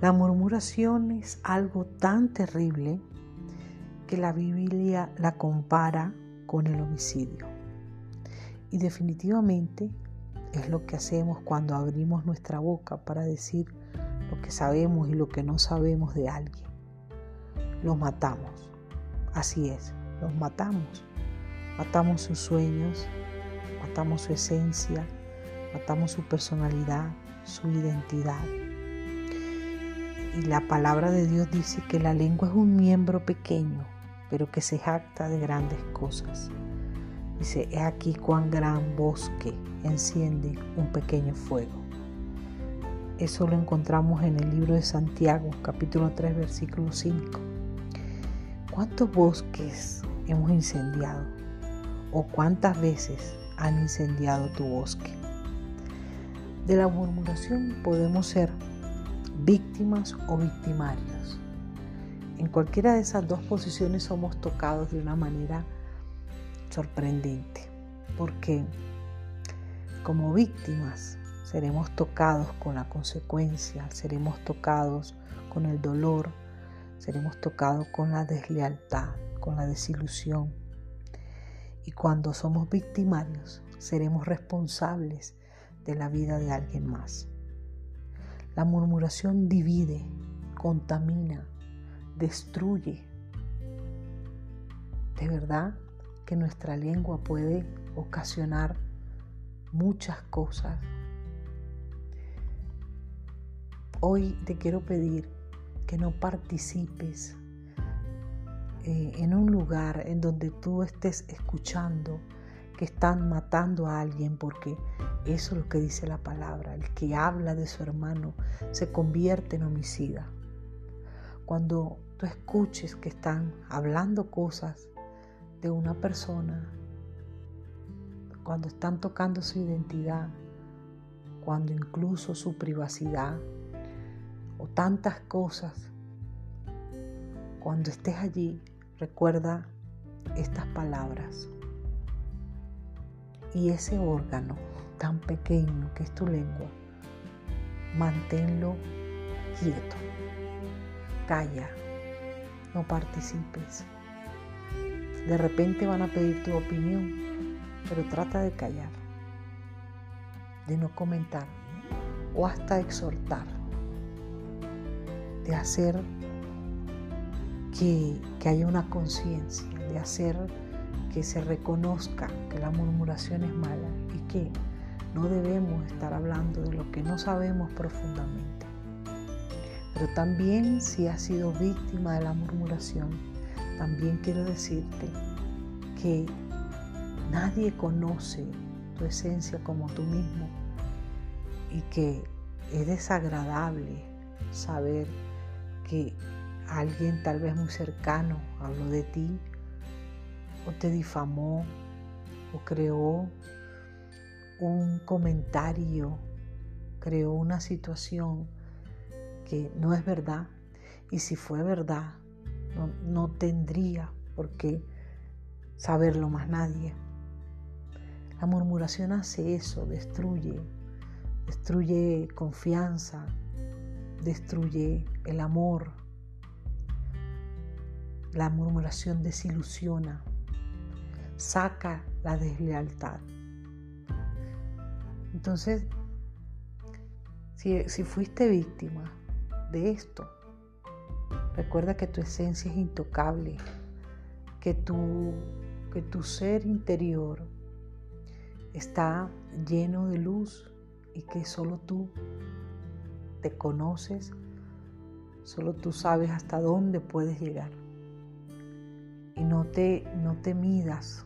La murmuración es algo tan terrible que la Biblia la compara con el homicidio. Y definitivamente es lo que hacemos cuando abrimos nuestra boca para decir lo que sabemos y lo que no sabemos de alguien. Los matamos. Así es, los matamos. Matamos sus sueños, matamos su esencia, matamos su personalidad, su identidad. Y la palabra de Dios dice que la lengua es un miembro pequeño, pero que se jacta de grandes cosas. Dice, he aquí cuán gran bosque enciende un pequeño fuego. Eso lo encontramos en el libro de Santiago, capítulo 3, versículo 5. ¿Cuántos bosques hemos incendiado? ¿O cuántas veces han incendiado tu bosque? De la murmuración podemos ser víctimas o victimarios. En cualquiera de esas dos posiciones somos tocados de una manera sorprendente, porque como víctimas seremos tocados con la consecuencia, seremos tocados con el dolor, seremos tocados con la deslealtad, con la desilusión. Y cuando somos victimarios, seremos responsables de la vida de alguien más. La murmuración divide, contamina, destruye. De verdad que nuestra lengua puede ocasionar muchas cosas. Hoy te quiero pedir que no participes eh, en un lugar en donde tú estés escuchando que están matando a alguien porque eso es lo que dice la palabra. El que habla de su hermano se convierte en homicida. Cuando tú escuches que están hablando cosas de una persona, cuando están tocando su identidad, cuando incluso su privacidad o tantas cosas, cuando estés allí, recuerda estas palabras y ese órgano tan pequeño que es tu lengua, manténlo quieto. Calla, no participes. De repente van a pedir tu opinión, pero trata de callar, de no comentar o hasta exhortar, de hacer que, que haya una conciencia, de hacer que se reconozca que la murmuración es mala y que no debemos estar hablando de lo que no sabemos profundamente. Pero también si has sido víctima de la murmuración, también quiero decirte que nadie conoce tu esencia como tú mismo y que es desagradable saber que alguien tal vez muy cercano habló de ti o te difamó o creó un comentario, creó una situación que no es verdad. Y si fue verdad, no, tendría por qué saberlo más nadie. La murmuración hace eso, destruye, destruye confianza, destruye el amor. La murmuración desilusiona, saca la deslealtad. Entonces, si, fuiste víctima de esto, recuerda que tu esencia es intocable, que tu, que tu ser interior está lleno de luz y que solo tú te conoces, solo tú sabes hasta dónde puedes llegar. Y no te, no te midas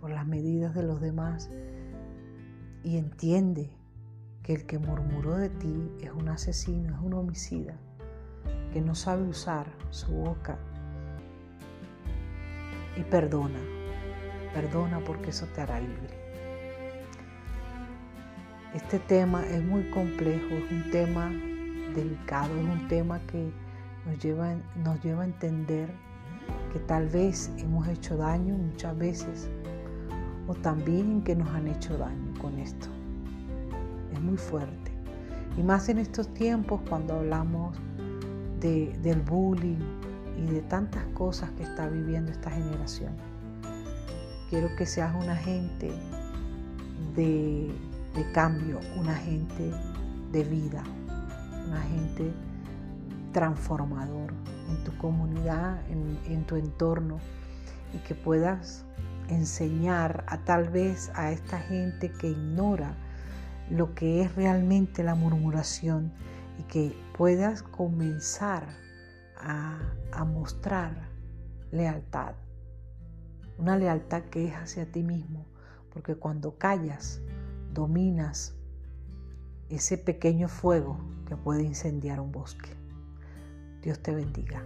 por las medidas de los demás y entiende que el que murmuró de ti es un asesino, es un homicida, que no sabe usar su boca. Y perdona, perdona porque eso te hará libre. Este tema es muy complejo, es un tema delicado, es un tema que nos lleva, nos lleva a entender que tal vez hemos hecho daño muchas veces o también que nos han hecho daño con esto. Es muy fuerte. Y más en estos tiempos cuando hablamos del bullying y de tantas cosas que está viviendo esta generación. Quiero que seas un agente de, cambio, un agente de vida, un agente transformador en tu comunidad, en tu entorno y que puedas enseñar a tal vez a esta gente que ignora lo que es realmente la murmuración y que puedas comenzar a, mostrar lealtad. Una lealtad que es hacia ti mismo, porque cuando callas, dominas ese pequeño fuego que puede incendiar un bosque. Dios te bendiga.